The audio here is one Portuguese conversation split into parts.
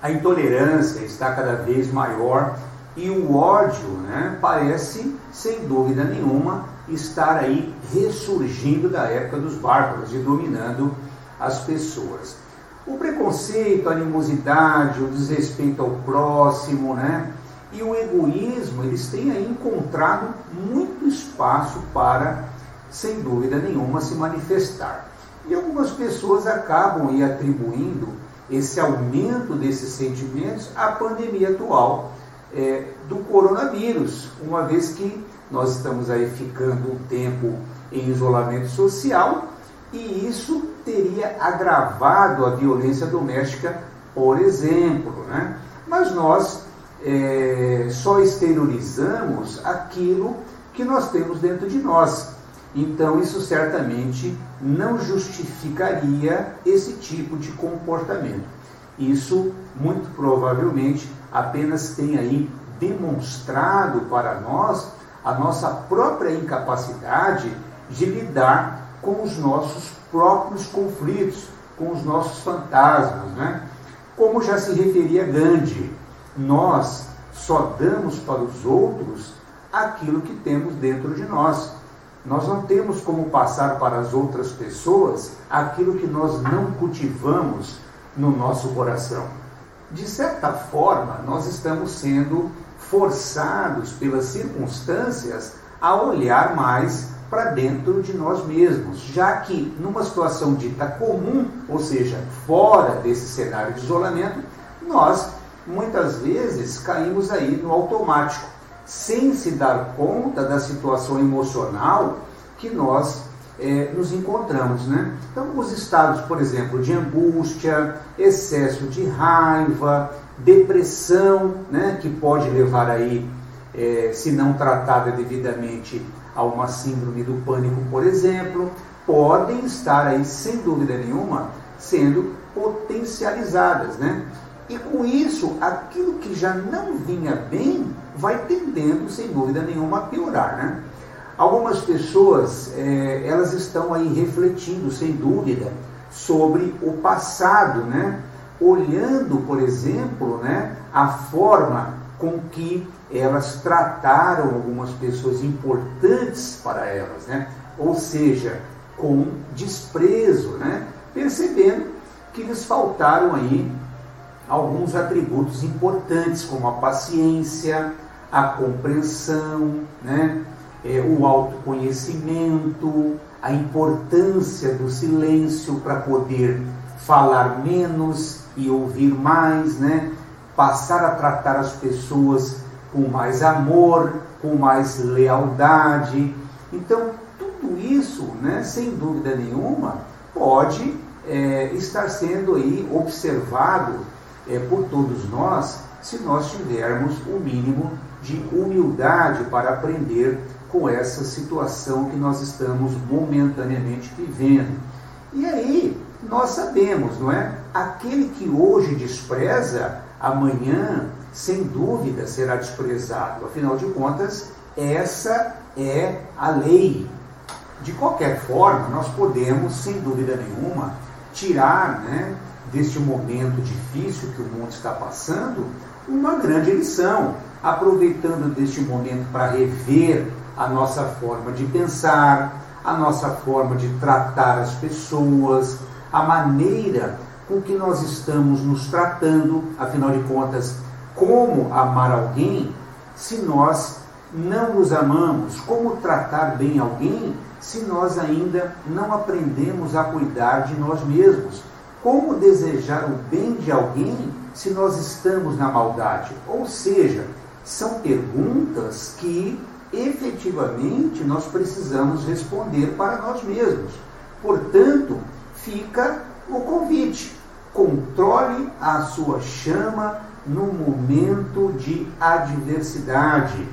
a intolerância está cada vez maior e o ódio né, parece, sem dúvida nenhuma, estar aí ressurgindo da época dos bárbaros e dominando as pessoas. O preconceito, a animosidade, o desrespeito ao próximo, né? E o egoísmo, eles têm aí encontrado muito espaço para, sem dúvida nenhuma, se manifestar. E algumas pessoas acabam aí atribuindo esse aumento desses sentimentos à pandemia atual é, do coronavírus, uma vez que nós estamos aí ficando um tempo em isolamento social e isso teria agravado a violência doméstica, por exemplo. Né? Mas nós é, só exteriorizamos aquilo que nós temos dentro de nós. Então, isso certamente não justificaria esse tipo de comportamento. Isso, muito provavelmente, apenas tem aí demonstrado para nós a nossa própria incapacidade de lidar com os nossos próprios conflitos, com os nossos fantasmas. Né? Como já se referia Gandhi, nós só damos para os outros aquilo que temos dentro de nós. Nós não temos como passar para as outras pessoas aquilo que nós não cultivamos no nosso coração. De certa forma, nós estamos sendo forçados pelas circunstâncias a olhar mais para dentro de nós mesmos, já que numa situação dita comum, ou seja, fora desse cenário de isolamento, nós muitas vezes caímos aí no automático, sem se dar conta da situação emocional que nós é, nos encontramos. Né? Então, os estados, por exemplo, de angústia, excesso de raiva, depressão, né, que pode levar aí, é, se não tratada devidamente, a uma síndrome do pânico, por exemplo, podem estar aí, sem dúvida nenhuma, sendo potencializadas, né? E com isso, aquilo que já não vinha bem vai tendendo, sem dúvida nenhuma, a piorar, né? Algumas pessoas, é, elas estão aí refletindo, sem dúvida, sobre o passado, né? Olhando, por exemplo, né, a forma com que elas trataram algumas pessoas importantes para elas, né? Ou seja, com desprezo, né? Percebendo que lhes faltaram aí alguns atributos importantes, como a paciência, a compreensão, né? é, o autoconhecimento, a importância do silêncio para poder falar menos e ouvir mais, né? Passar a tratar as pessoas com mais amor, com mais lealdade. Então, tudo isso, né, sem dúvida nenhuma, pode é, estar sendo aí observado é, por todos nós se nós tivermos o mínimo de humildade para aprender com essa situação que nós estamos momentaneamente vivendo. E aí, nós sabemos, não é? Aquele que hoje despreza, amanhã, sem dúvida, será desprezado. Afinal de contas, essa é a lei. De qualquer forma, nós podemos, sem dúvida nenhuma, tirar né, deste momento difícil que o mundo está passando uma grande lição, aproveitando deste momento para rever a nossa forma de pensar, a nossa forma de tratar as pessoas, a maneira com que nós estamos nos tratando, afinal de contas, como amar alguém se nós não nos amamos, como tratar bem alguém se nós ainda não aprendemos a cuidar de nós mesmos, como desejar o bem de alguém se nós estamos na maldade. Ou seja, são perguntas que efetivamente nós precisamos responder para nós mesmos. Portanto, fica o convite. Controle a sua chama no momento de adversidade.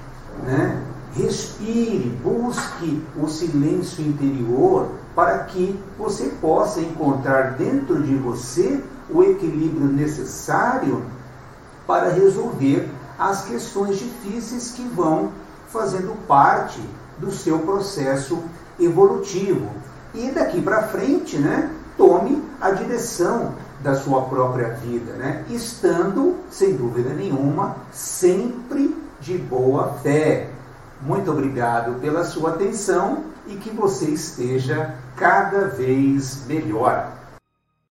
Né? Respire, busque o silêncio interior para que você possa encontrar dentro de você o equilíbrio necessário para resolver as questões difíceis que vão fazendo parte do seu processo evolutivo. E daqui para frente, né, tome a direção da sua própria vida, né? estando, sem dúvida nenhuma, sempre de boa fé. Muito obrigado pela sua atenção e que você esteja cada vez melhor.